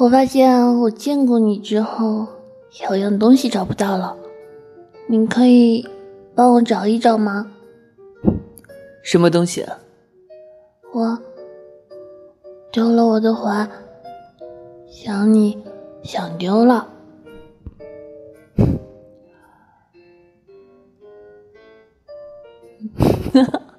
我发现我见过你之后，有样东西找不到了，你可以帮我找一找吗？什么东西啊？我丢了我的环，想你想丢了。哈哈。